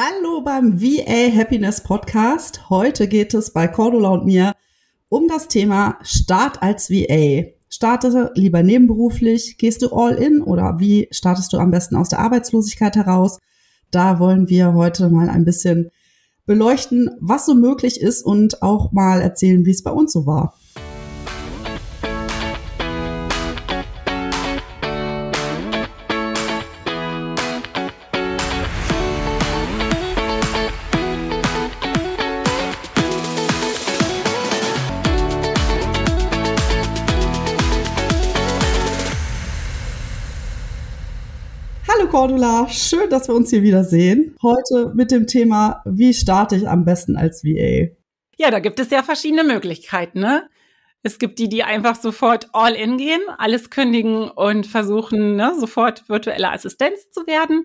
Hallo beim VA Happiness Podcast. Heute geht es bei Cordula und mir um das Thema Start als VA. Starte lieber nebenberuflich, gehst du all in oder wie startest du am besten aus der Arbeitslosigkeit heraus? Da wollen wir heute mal ein bisschen beleuchten, was so möglich ist und auch mal erzählen, wie es bei uns so war. Cordula, schön, dass wir uns hier wiedersehen. Heute mit dem Thema, wie starte ich am besten als VA? Ja, da gibt es ja verschiedene Möglichkeiten. Ne? Es gibt die, die einfach sofort all in gehen, alles kündigen und versuchen, ne, sofort virtuelle Assistenz zu werden.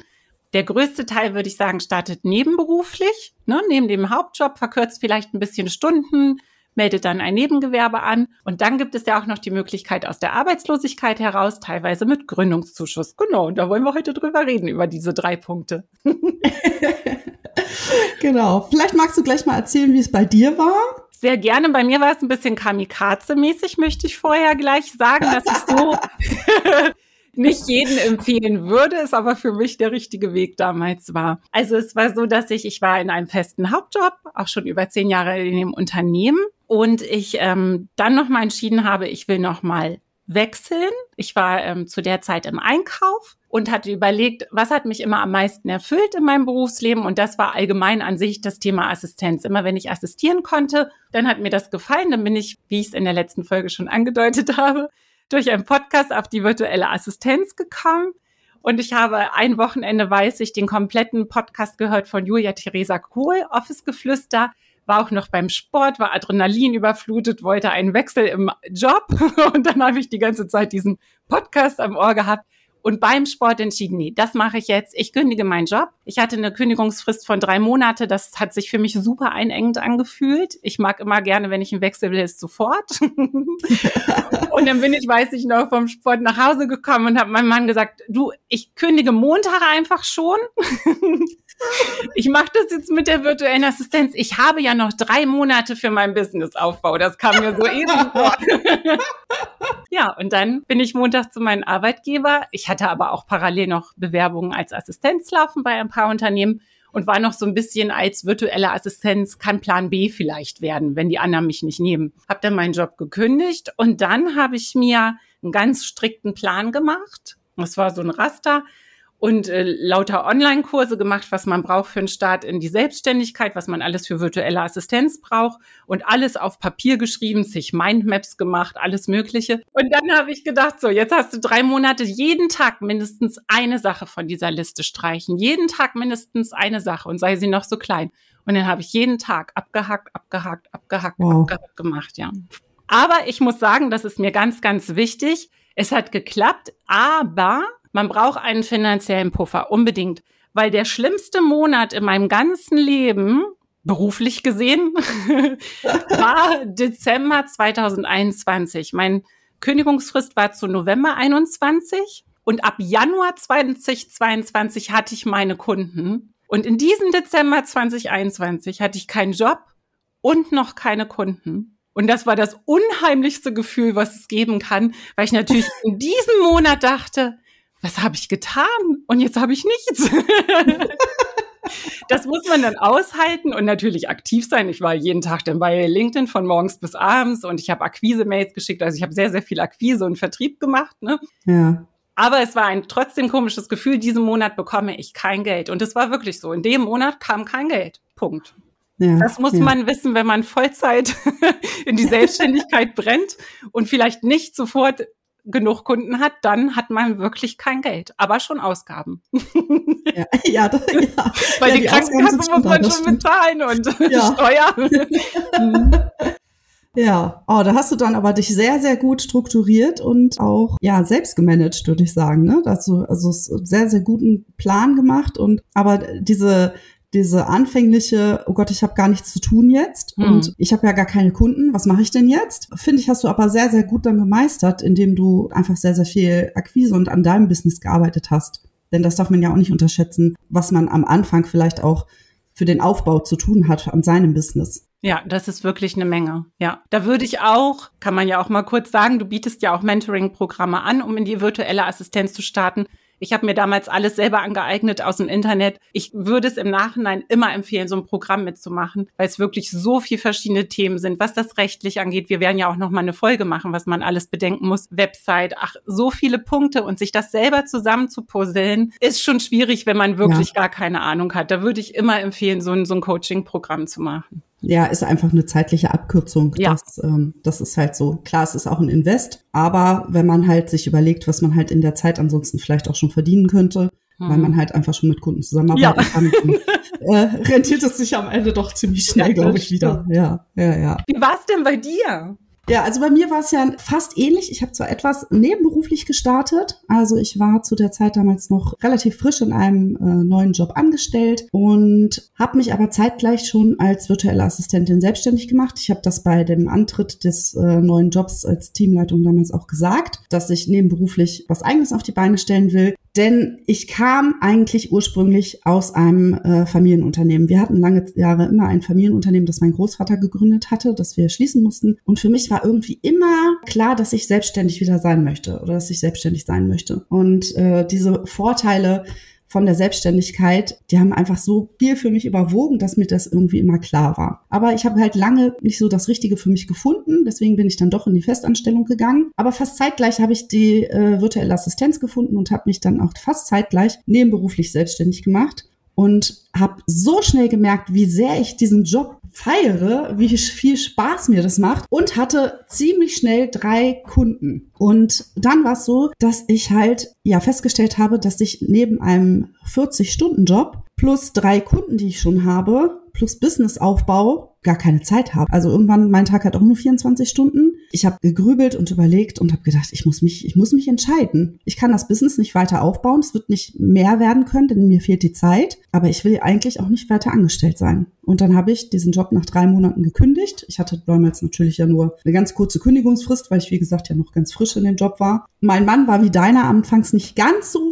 Der größte Teil, würde ich sagen, startet nebenberuflich, ne, neben dem Hauptjob, verkürzt vielleicht ein bisschen Stunden, meldet dann ein Nebengewerbe an. Und dann gibt es ja auch noch die Möglichkeit aus der Arbeitslosigkeit heraus, teilweise mit Gründungszuschuss. Genau, und da wollen wir heute drüber reden, über diese drei Punkte. genau. Vielleicht magst du gleich mal erzählen, wie es bei dir war. Sehr gerne. Bei mir war es ein bisschen Kamikaze-mäßig, möchte ich vorher gleich sagen, dass ich so nicht jeden empfehlen würde, es aber für mich der richtige Weg damals war. Also es war so, dass ich, ich war in einem festen Hauptjob, auch schon über zehn Jahre in dem Unternehmen und ich ähm, dann nochmal entschieden habe, ich will nochmal wechseln. Ich war ähm, zu der Zeit im Einkauf und hatte überlegt, was hat mich immer am meisten erfüllt in meinem Berufsleben und das war allgemein an sich das Thema Assistenz. Immer wenn ich assistieren konnte, dann hat mir das gefallen, dann bin ich, wie ich es in der letzten Folge schon angedeutet habe, durch einen Podcast auf die virtuelle Assistenz gekommen. Und ich habe ein Wochenende, weiß ich, den kompletten Podcast gehört von Julia Theresa Kohl, Office Geflüster, war auch noch beim Sport, war Adrenalin überflutet, wollte einen Wechsel im Job. Und dann habe ich die ganze Zeit diesen Podcast am Ohr gehabt und beim Sport entschieden, nee, das mache ich jetzt. Ich kündige meinen Job. Ich hatte eine Kündigungsfrist von drei Monate. Das hat sich für mich super einengend angefühlt. Ich mag immer gerne, wenn ich einen Wechsel will, ist sofort. und dann bin ich, weiß ich noch, vom Sport nach Hause gekommen und habe meinem Mann gesagt, du, ich kündige Montag einfach schon. ich mache das jetzt mit der virtuellen Assistenz. Ich habe ja noch drei Monate für meinen Businessaufbau. Das kam mir so eben vor. ja, und dann bin ich Montag zu meinem Arbeitgeber. Ich hatte aber auch parallel noch Bewerbungen als Assistenz laufen bei ein paar Unternehmen und war noch so ein bisschen als virtuelle Assistenz kann Plan B vielleicht werden, wenn die anderen mich nicht nehmen. Hab dann meinen Job gekündigt und dann habe ich mir einen ganz strikten Plan gemacht. Das war so ein Raster und äh, lauter Online-Kurse gemacht, was man braucht für einen Start in die Selbstständigkeit, was man alles für virtuelle Assistenz braucht und alles auf Papier geschrieben, sich Mindmaps gemacht, alles Mögliche. Und dann habe ich gedacht, so, jetzt hast du drei Monate jeden Tag mindestens eine Sache von dieser Liste streichen. Jeden Tag mindestens eine Sache und sei sie noch so klein. Und dann habe ich jeden Tag abgehackt, abgehackt, abgehackt, wow. abgehackt gemacht, ja. Aber ich muss sagen, das ist mir ganz, ganz wichtig. Es hat geklappt, aber man braucht einen finanziellen Puffer, unbedingt. Weil der schlimmste Monat in meinem ganzen Leben, beruflich gesehen, war Dezember 2021. Mein Kündigungsfrist war zu November 21 und ab Januar 2022 hatte ich meine Kunden. Und in diesem Dezember 2021 hatte ich keinen Job und noch keine Kunden. Und das war das unheimlichste Gefühl, was es geben kann, weil ich natürlich in diesem Monat dachte, was habe ich getan? Und jetzt habe ich nichts. das muss man dann aushalten und natürlich aktiv sein. Ich war jeden Tag dann bei LinkedIn von morgens bis abends und ich habe Akquise-Mails geschickt. Also ich habe sehr, sehr viel Akquise und Vertrieb gemacht. Ne? Ja. Aber es war ein trotzdem komisches Gefühl. Diesen Monat bekomme ich kein Geld. Und es war wirklich so. In dem Monat kam kein Geld. Punkt. Ja, das muss ja. man wissen, wenn man Vollzeit in die Selbstständigkeit brennt und vielleicht nicht sofort genug Kunden hat, dann hat man wirklich kein Geld, aber schon Ausgaben. Ja, ja, das, ja. Weil ja, die, die Krankenkasse muss man schon bezahlen und ja. Steuern. Ja, oh, da hast du dann aber dich sehr, sehr gut strukturiert und auch ja selbst gemanagt, würde ich sagen. Ne? Da hast du also sehr, sehr guten Plan gemacht und aber diese diese anfängliche, oh Gott, ich habe gar nichts zu tun jetzt mhm. und ich habe ja gar keine Kunden, was mache ich denn jetzt? Finde ich, hast du aber sehr, sehr gut dann gemeistert, indem du einfach sehr, sehr viel Akquise und an deinem Business gearbeitet hast. Denn das darf man ja auch nicht unterschätzen, was man am Anfang vielleicht auch für den Aufbau zu tun hat an seinem Business. Ja, das ist wirklich eine Menge. Ja, da würde ich auch, kann man ja auch mal kurz sagen, du bietest ja auch Mentoring-Programme an, um in die virtuelle Assistenz zu starten. Ich habe mir damals alles selber angeeignet aus dem Internet. Ich würde es im Nachhinein immer empfehlen, so ein Programm mitzumachen, weil es wirklich so viel verschiedene Themen sind, was das rechtlich angeht. Wir werden ja auch noch mal eine Folge machen, was man alles bedenken muss. Website, ach, so viele Punkte und sich das selber zusammen zu puzzeln, ist schon schwierig, wenn man wirklich ja. gar keine Ahnung hat. Da würde ich immer empfehlen, so ein, so ein Coaching-Programm zu machen ja, ist einfach eine zeitliche Abkürzung. Ja. Das, ähm, das ist halt so. Klar, es ist auch ein Invest, aber wenn man halt sich überlegt, was man halt in der Zeit ansonsten vielleicht auch schon verdienen könnte, hm. weil man halt einfach schon mit Kunden zusammenarbeiten ja. kann, dann, äh, rentiert es sich am Ende doch ziemlich schnell, ja, glaube ich, wieder. Ja, ja, ja. Wie war es denn bei dir? Ja, also bei mir war es ja fast ähnlich. Ich habe zwar etwas nebenberuflich gestartet. Also ich war zu der Zeit damals noch relativ frisch in einem äh, neuen Job angestellt und habe mich aber zeitgleich schon als virtuelle Assistentin selbstständig gemacht. Ich habe das bei dem Antritt des äh, neuen Jobs als Teamleitung damals auch gesagt, dass ich nebenberuflich was eigenes auf die Beine stellen will. Denn ich kam eigentlich ursprünglich aus einem äh, Familienunternehmen. Wir hatten lange Jahre immer ein Familienunternehmen, das mein Großvater gegründet hatte, das wir schließen mussten. Und für mich war irgendwie immer klar, dass ich selbstständig wieder sein möchte oder dass ich selbstständig sein möchte. Und äh, diese Vorteile von der Selbstständigkeit, die haben einfach so viel für mich überwogen, dass mir das irgendwie immer klar war. Aber ich habe halt lange nicht so das Richtige für mich gefunden, deswegen bin ich dann doch in die Festanstellung gegangen. Aber fast zeitgleich habe ich die äh, virtuelle Assistenz gefunden und habe mich dann auch fast zeitgleich nebenberuflich selbstständig gemacht und habe so schnell gemerkt, wie sehr ich diesen Job feiere, wie viel Spaß mir das macht und hatte ziemlich schnell drei Kunden. Und dann war es so, dass ich halt ja festgestellt habe, dass ich neben einem 40-Stunden-Job plus drei Kunden, die ich schon habe, plus Businessaufbau gar keine Zeit habe. Also irgendwann, mein Tag hat auch nur 24 Stunden. Ich habe gegrübelt und überlegt und habe gedacht, ich muss mich, ich muss mich entscheiden. Ich kann das Business nicht weiter aufbauen. Es wird nicht mehr werden können, denn mir fehlt die Zeit. Aber ich will eigentlich auch nicht weiter angestellt sein. Und dann habe ich diesen Job nach drei Monaten gekündigt. Ich hatte damals natürlich ja nur eine ganz kurze Kündigungsfrist, weil ich, wie gesagt, ja noch ganz frisch in dem Job war. Mein Mann war wie deiner anfangs nicht ganz so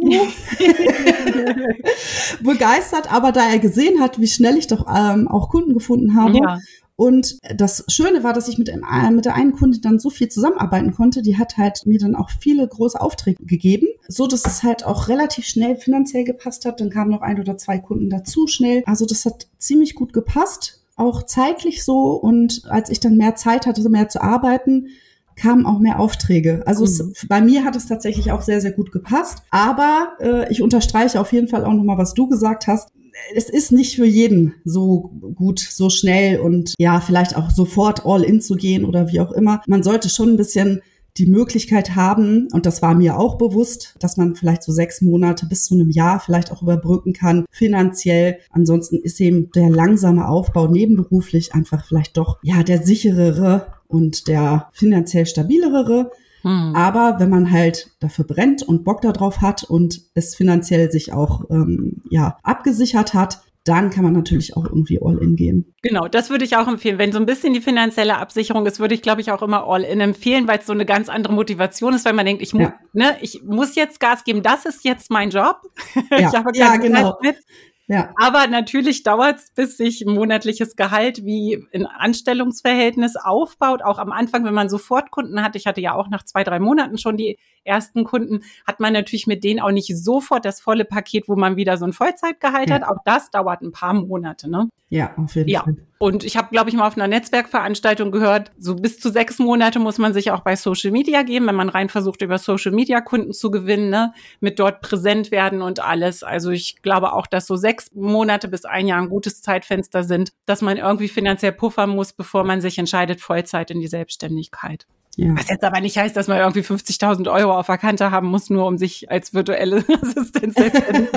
begeistert, aber da er gesehen hat, wie schnell ich doch ähm, auch Kunden gefunden habe, ja. Und das Schöne war, dass ich mit, dem, mit der einen Kundin dann so viel zusammenarbeiten konnte. Die hat halt mir dann auch viele große Aufträge gegeben, so dass es halt auch relativ schnell finanziell gepasst hat. Dann kamen noch ein oder zwei Kunden dazu schnell. Also das hat ziemlich gut gepasst, auch zeitlich so. Und als ich dann mehr Zeit hatte, so mehr zu arbeiten, kamen auch mehr Aufträge. Also mhm. es, bei mir hat es tatsächlich auch sehr, sehr gut gepasst. Aber äh, ich unterstreiche auf jeden Fall auch nochmal, was du gesagt hast es ist nicht für jeden so gut, so schnell und ja, vielleicht auch sofort all in zu gehen oder wie auch immer. Man sollte schon ein bisschen die Möglichkeit haben, und das war mir auch bewusst, dass man vielleicht so sechs Monate bis zu einem Jahr vielleicht auch überbrücken kann, finanziell. Ansonsten ist eben der langsame Aufbau nebenberuflich einfach vielleicht doch, ja, der sicherere und der finanziell stabilere. Hm. Aber wenn man halt dafür brennt und Bock darauf hat und es finanziell sich auch ähm, ja abgesichert hat, dann kann man natürlich auch irgendwie All-In gehen. Genau, das würde ich auch empfehlen. Wenn so ein bisschen die finanzielle Absicherung ist, würde ich, glaube ich, auch immer All-In empfehlen, weil es so eine ganz andere Motivation ist, weil man denkt, ich, mu ja. ne, ich muss jetzt Gas geben, das ist jetzt mein Job. Ja, ich habe ja genau. Mit. Ja. Aber natürlich dauert es, bis sich ein monatliches Gehalt wie ein Anstellungsverhältnis aufbaut. Auch am Anfang, wenn man sofort Kunden hat. Ich hatte ja auch nach zwei, drei Monaten schon die ersten Kunden, hat man natürlich mit denen auch nicht sofort das volle Paket, wo man wieder so ein Vollzeitgehalt ja. hat. Auch das dauert ein paar Monate, ne? Ja, auf jeden ja. Fall. Und ich habe, glaube ich, mal auf einer Netzwerkveranstaltung gehört, so bis zu sechs Monate muss man sich auch bei Social Media geben, wenn man rein versucht, über Social Media Kunden zu gewinnen, ne? mit dort präsent werden und alles. Also ich glaube auch, dass so sechs Monate bis ein Jahr ein gutes Zeitfenster sind, dass man irgendwie finanziell puffern muss, bevor man sich entscheidet, Vollzeit in die Selbstständigkeit. Ja. Was jetzt aber nicht heißt, dass man irgendwie 50.000 Euro auf der Kante haben muss, nur um sich als virtuelle Assistenz selbstständig.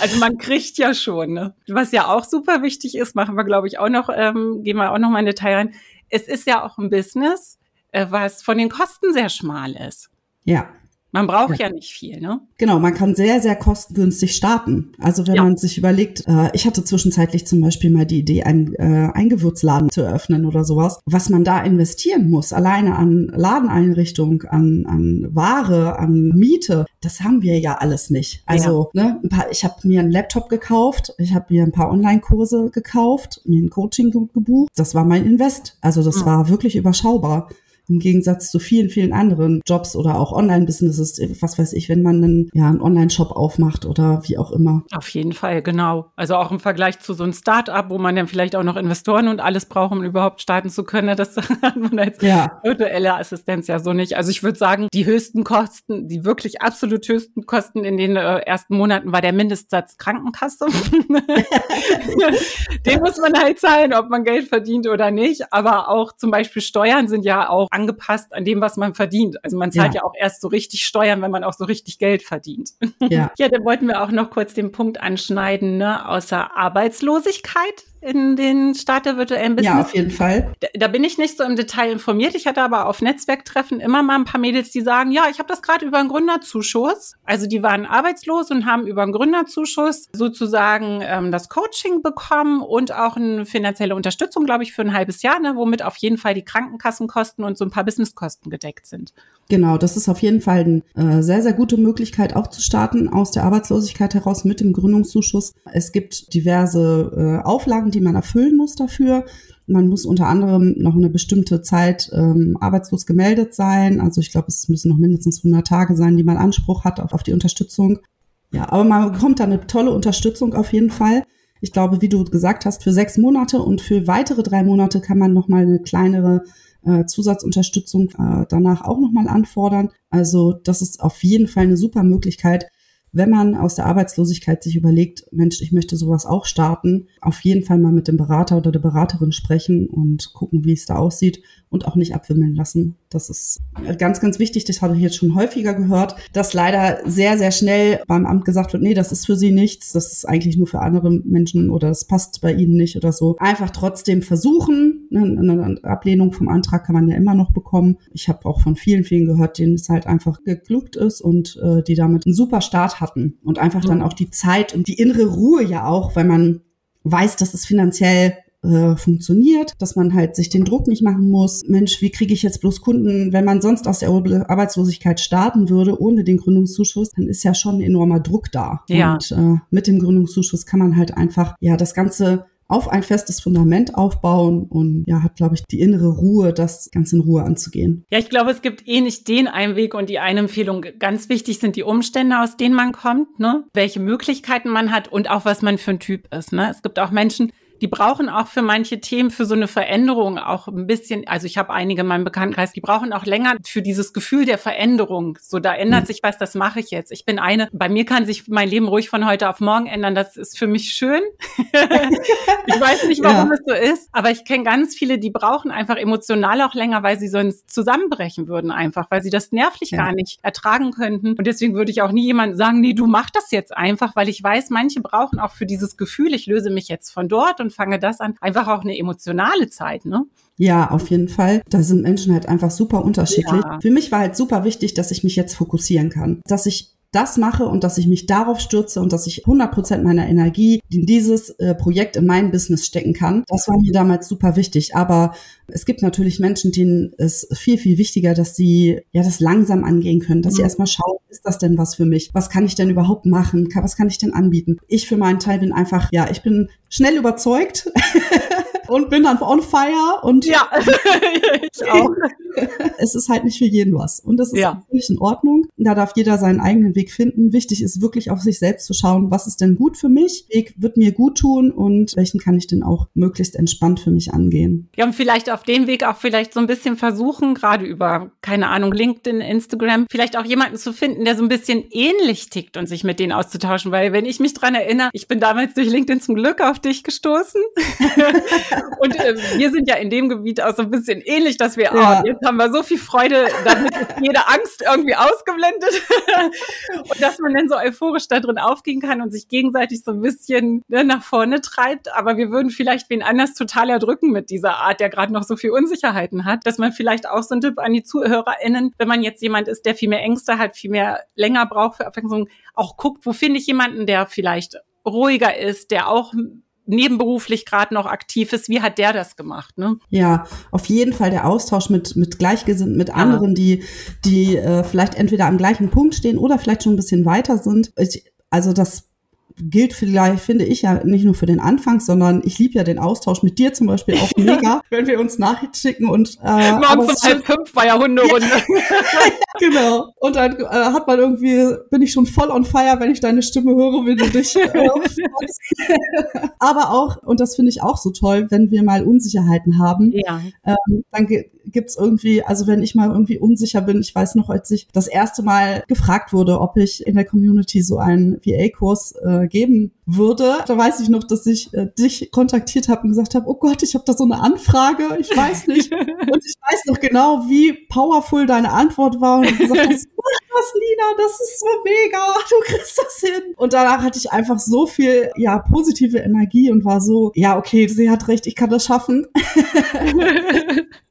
Also man kriegt ja schon. Ne? Was ja auch super wichtig ist, machen wir glaube ich auch noch, ähm, gehen wir auch noch mal in Detail rein. Es ist ja auch ein Business, äh, was von den Kosten sehr schmal ist. Ja. Man braucht ja. ja. nicht viel, ne? Genau, man kann sehr, sehr kostengünstig starten. Also wenn ja. man sich überlegt, äh, ich hatte zwischenzeitlich zum Beispiel mal die Idee, ein, äh, ein Gewürzladen zu eröffnen oder sowas, was man da investieren muss, alleine an Ladeneinrichtung, an, an Ware, an Miete, das haben wir ja alles nicht. Also, ja. ne, ein paar, ich habe mir einen Laptop gekauft, ich habe mir ein paar Online-Kurse gekauft, mir ein Coaching gebucht. Das war mein Invest. Also das war wirklich überschaubar im Gegensatz zu vielen, vielen anderen Jobs oder auch Online-Businesses, was weiß ich, wenn man einen, ja, einen Online-Shop aufmacht oder wie auch immer. Auf jeden Fall, genau. Also auch im Vergleich zu so einem Start-up, wo man dann vielleicht auch noch Investoren und alles braucht, um überhaupt starten zu können, das hat man als ja. virtuelle Assistenz ja so nicht. Also ich würde sagen, die höchsten Kosten, die wirklich absolut höchsten Kosten in den äh, ersten Monaten war der Mindestsatz Krankenkasse. Den muss man halt zahlen, ob man Geld verdient oder nicht. Aber auch zum Beispiel Steuern sind ja auch angepasst an dem, was man verdient. Also man zahlt ja, ja auch erst so richtig Steuern, wenn man auch so richtig Geld verdient. Ja. ja, dann wollten wir auch noch kurz den Punkt anschneiden, ne, außer Arbeitslosigkeit in den Start der virtuellen Business. Ja, auf jeden Fall. Da, da, bin ich nicht so im Detail informiert. Ich hatte aber auf Netzwerktreffen immer mal ein paar Mädels, die sagen, ja, ich habe das gerade über einen Gründerzuschuss. Also die waren arbeitslos und haben über einen Gründerzuschuss sozusagen ähm, das Coaching bekommen und auch eine finanzielle Unterstützung, glaube ich, für ein halbes Jahr, ne, womit auf jeden Fall die Krankenkassenkosten und so ein paar Businesskosten gedeckt sind. Genau, das ist auf jeden Fall eine äh, sehr, sehr gute Möglichkeit, auch zu starten aus der Arbeitslosigkeit heraus mit dem Gründungszuschuss. Es gibt diverse äh, Auflagen, die man erfüllen muss dafür. Man muss unter anderem noch eine bestimmte Zeit ähm, arbeitslos gemeldet sein. Also ich glaube, es müssen noch mindestens 100 Tage sein, die man Anspruch hat auf, auf die Unterstützung. Ja, aber man bekommt da eine tolle Unterstützung auf jeden Fall. Ich glaube, wie du gesagt hast, für sechs Monate und für weitere drei Monate kann man noch mal eine kleinere äh, Zusatzunterstützung äh, danach auch nochmal anfordern. Also das ist auf jeden Fall eine super Möglichkeit, wenn man aus der Arbeitslosigkeit sich überlegt, Mensch, ich möchte sowas auch starten, auf jeden Fall mal mit dem Berater oder der Beraterin sprechen und gucken, wie es da aussieht und auch nicht abwimmeln lassen. Das ist ganz, ganz wichtig. Das habe ich jetzt schon häufiger gehört, dass leider sehr, sehr schnell beim Amt gesagt wird, nee, das ist für Sie nichts, das ist eigentlich nur für andere Menschen oder das passt bei Ihnen nicht oder so. Einfach trotzdem versuchen. Eine Ablehnung vom Antrag kann man ja immer noch bekommen. Ich habe auch von vielen, vielen gehört, denen es halt einfach gegluckt ist und äh, die damit einen super Start hatten und einfach dann auch die Zeit und die innere Ruhe ja auch, weil man weiß, dass es finanziell äh, funktioniert, dass man halt sich den Druck nicht machen muss. Mensch, wie kriege ich jetzt bloß Kunden? Wenn man sonst aus der Arbeitslosigkeit starten würde, ohne den Gründungszuschuss, dann ist ja schon ein enormer Druck da. Ja. Und äh, mit dem Gründungszuschuss kann man halt einfach ja das Ganze auf ein festes Fundament aufbauen und ja, hat, glaube ich, die innere Ruhe, das ganz in Ruhe anzugehen. Ja, ich glaube, es gibt eh nicht den einen Weg und die eine Empfehlung. Ganz wichtig sind die Umstände, aus denen man kommt, ne? welche Möglichkeiten man hat und auch was man für ein Typ ist. Ne? Es gibt auch Menschen, die brauchen auch für manche Themen, für so eine Veränderung auch ein bisschen, also ich habe einige in meinem Bekanntenkreis, die brauchen auch länger für dieses Gefühl der Veränderung. So, da ändert mhm. sich was, das mache ich jetzt. Ich bin eine, bei mir kann sich mein Leben ruhig von heute auf morgen ändern. Das ist für mich schön. ich weiß nicht, warum ja. es so ist, aber ich kenne ganz viele, die brauchen einfach emotional auch länger, weil sie sonst zusammenbrechen würden einfach, weil sie das nervlich ja. gar nicht ertragen könnten. Und deswegen würde ich auch nie jemandem sagen, nee, du mach das jetzt einfach, weil ich weiß, manche brauchen auch für dieses Gefühl, ich löse mich jetzt von dort und und fange das an. Einfach auch eine emotionale Zeit, ne? Ja, auf jeden Fall. Da sind Menschen halt einfach super unterschiedlich. Ja. Für mich war halt super wichtig, dass ich mich jetzt fokussieren kann. Dass ich das mache und dass ich mich darauf stürze und dass ich 100 Prozent meiner Energie in dieses äh, Projekt in mein Business stecken kann. Das war mir damals super wichtig. Aber es gibt natürlich Menschen, denen es viel, viel wichtiger, dass sie ja das langsam angehen können, dass mhm. sie erstmal schauen, ist das denn was für mich? Was kann ich denn überhaupt machen? Was kann ich denn anbieten? Ich für meinen Teil bin einfach, ja, ich bin schnell überzeugt. und bin dann on fire und ja, ich auch. es ist halt nicht für jeden was und das ist ja. völlig in Ordnung. Da darf jeder seinen eigenen Weg finden. Wichtig ist wirklich auf sich selbst zu schauen, was ist denn gut für mich, Weg wird mir gut tun und welchen kann ich denn auch möglichst entspannt für mich angehen. Ja, und vielleicht auf dem Weg auch vielleicht so ein bisschen versuchen, gerade über, keine Ahnung, LinkedIn, Instagram, vielleicht auch jemanden zu finden, der so ein bisschen ähnlich tickt und sich mit denen auszutauschen, weil wenn ich mich dran erinnere, ich bin damals durch LinkedIn zum Glück auf dich gestoßen. Und äh, wir sind ja in dem Gebiet auch so ein bisschen ähnlich, dass wir, ja. oh, jetzt haben wir so viel Freude, damit ist jede Angst irgendwie ausgeblendet und dass man dann so euphorisch da drin aufgehen kann und sich gegenseitig so ein bisschen ne, nach vorne treibt. Aber wir würden vielleicht wen anders total erdrücken mit dieser Art, der gerade noch so viel Unsicherheiten hat, dass man vielleicht auch so ein Tipp an die ZuhörerInnen, wenn man jetzt jemand ist, der viel mehr Ängste hat, viel mehr länger braucht für Abwechslung, auch guckt, wo finde ich jemanden, der vielleicht ruhiger ist, der auch nebenberuflich gerade noch aktiv ist, wie hat der das gemacht? Ne? Ja, auf jeden Fall der Austausch mit, mit Gleichgesinnten, mit ja. anderen, die, die äh, vielleicht entweder am gleichen Punkt stehen oder vielleicht schon ein bisschen weiter sind. Ich, also das gilt vielleicht, finde ich ja nicht nur für den Anfang, sondern ich liebe ja den Austausch mit dir zum Beispiel auch mega, wenn wir uns Nachrichten schicken und äh, morgens um halb fünf war ja Hunderunde. ja, genau. Und dann äh, hat man irgendwie, bin ich schon voll on fire, wenn ich deine Stimme höre, wenn du dich. Äh, aber auch, und das finde ich auch so toll, wenn wir mal Unsicherheiten haben, ja. ähm, dann gibt's irgendwie, also wenn ich mal irgendwie unsicher bin, ich weiß noch, als ich das erste Mal gefragt wurde, ob ich in der Community so einen VA-Kurs äh, geben würde, da weiß ich noch, dass ich äh, dich kontaktiert habe und gesagt habe, oh Gott, ich habe da so eine Anfrage, ich weiß nicht. und ich weiß noch genau, wie powerful deine Antwort war und du gesagt hast, was, Lina, das ist so mega, du kriegst das hin. Und danach hatte ich einfach so viel, ja, positive Energie und war so, ja, okay, sie hat recht, ich kann das schaffen.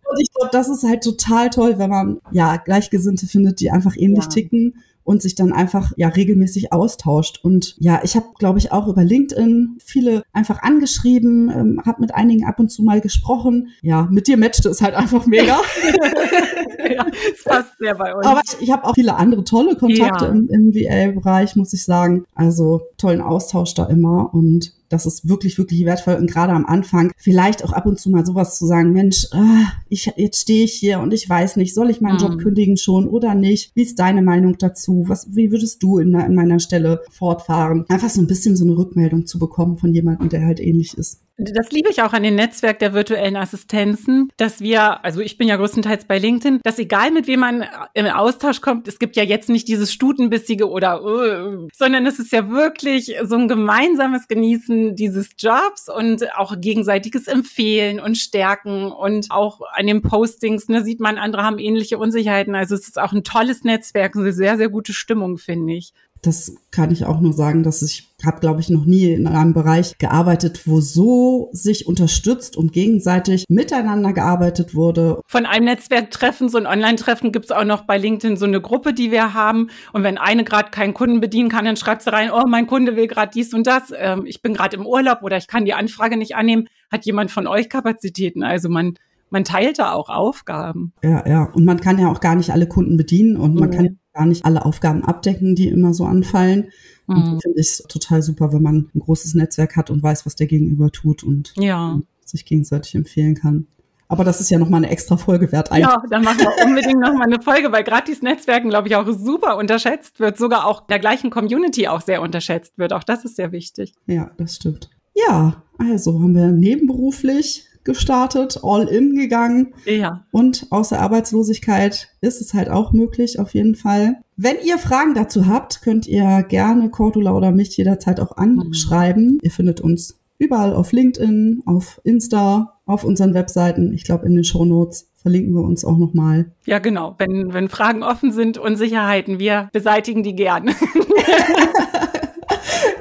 Und ich glaube, das ist halt total toll, wenn man ja Gleichgesinnte findet, die einfach ähnlich ja. ticken und sich dann einfach ja regelmäßig austauscht. Und ja, ich habe, glaube ich, auch über LinkedIn viele einfach angeschrieben, ähm, habe mit einigen ab und zu mal gesprochen. Ja, mit dir matchte es halt einfach mega. ja, es passt sehr bei uns. Aber ich, ich habe auch viele andere tolle Kontakte ja. im, im VL-Bereich, muss ich sagen. Also tollen Austausch da immer und das ist wirklich, wirklich wertvoll. Und gerade am Anfang vielleicht auch ab und zu mal sowas zu sagen, Mensch, ah, ich, jetzt stehe ich hier und ich weiß nicht, soll ich meinen mhm. Job kündigen schon oder nicht? Wie ist deine Meinung dazu? Was, wie würdest du in, in meiner Stelle fortfahren? Einfach so ein bisschen so eine Rückmeldung zu bekommen von jemandem, der halt ähnlich ist. Das liebe ich auch an dem Netzwerk der virtuellen Assistenzen, dass wir, also ich bin ja größtenteils bei LinkedIn, dass egal mit wem man im Austausch kommt, es gibt ja jetzt nicht dieses Stutenbissige oder, uh, sondern es ist ja wirklich so ein gemeinsames Genießen dieses Jobs und auch gegenseitiges Empfehlen und Stärken und auch an den Postings, ne, sieht man, andere haben ähnliche Unsicherheiten. Also es ist auch ein tolles Netzwerk, eine sehr, sehr gute Stimmung, finde ich das kann ich auch nur sagen, dass ich habe, glaube ich, noch nie in einem Bereich gearbeitet, wo so sich unterstützt und gegenseitig miteinander gearbeitet wurde. Von einem Netzwerktreffen, so ein Online-Treffen gibt es auch noch bei LinkedIn so eine Gruppe, die wir haben. Und wenn eine gerade keinen Kunden bedienen kann, dann schreibt sie rein, oh, mein Kunde will gerade dies und das. Ähm, ich bin gerade im Urlaub oder ich kann die Anfrage nicht annehmen. Hat jemand von euch Kapazitäten? Also man man teilt da auch Aufgaben. Ja, ja. Und man kann ja auch gar nicht alle Kunden bedienen und man kann gar nicht alle Aufgaben abdecken, die immer so anfallen. Mhm. Und finde ich total super, wenn man ein großes Netzwerk hat und weiß, was der Gegenüber tut und ja. sich gegenseitig empfehlen kann. Aber das ist ja nochmal eine extra Folge wert. Eigentlich. Ja, dann machen wir unbedingt nochmal eine Folge, weil gerade dieses Netzwerken, glaube ich, auch super unterschätzt wird, sogar auch der gleichen Community auch sehr unterschätzt wird. Auch das ist sehr wichtig. Ja, das stimmt. Ja, also haben wir nebenberuflich gestartet, all in gegangen. Ja. Und aus der Arbeitslosigkeit ist es halt auch möglich, auf jeden Fall. Wenn ihr Fragen dazu habt, könnt ihr gerne Cordula oder mich jederzeit auch anschreiben. Mhm. Ihr findet uns überall auf LinkedIn, auf Insta, auf unseren Webseiten. Ich glaube, in den Show Notes verlinken wir uns auch nochmal. Ja, genau. Wenn, wenn Fragen offen sind, Unsicherheiten, wir beseitigen die gern.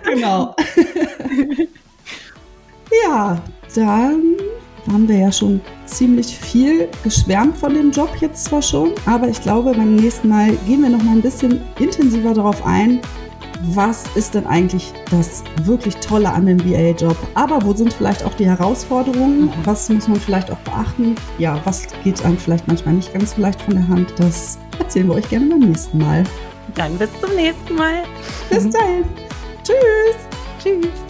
genau. ja, dann haben wir ja schon ziemlich viel geschwärmt von dem Job jetzt zwar schon, aber ich glaube, beim nächsten Mal gehen wir noch mal ein bisschen intensiver darauf ein, was ist denn eigentlich das wirklich Tolle an dem VA-Job? Aber wo sind vielleicht auch die Herausforderungen? Mhm. Was muss man vielleicht auch beachten? Ja, was geht einem vielleicht manchmal nicht ganz so leicht von der Hand? Das erzählen wir euch gerne beim nächsten Mal. Dann bis zum nächsten Mal. Bis dahin. Tschüss. Tschüss.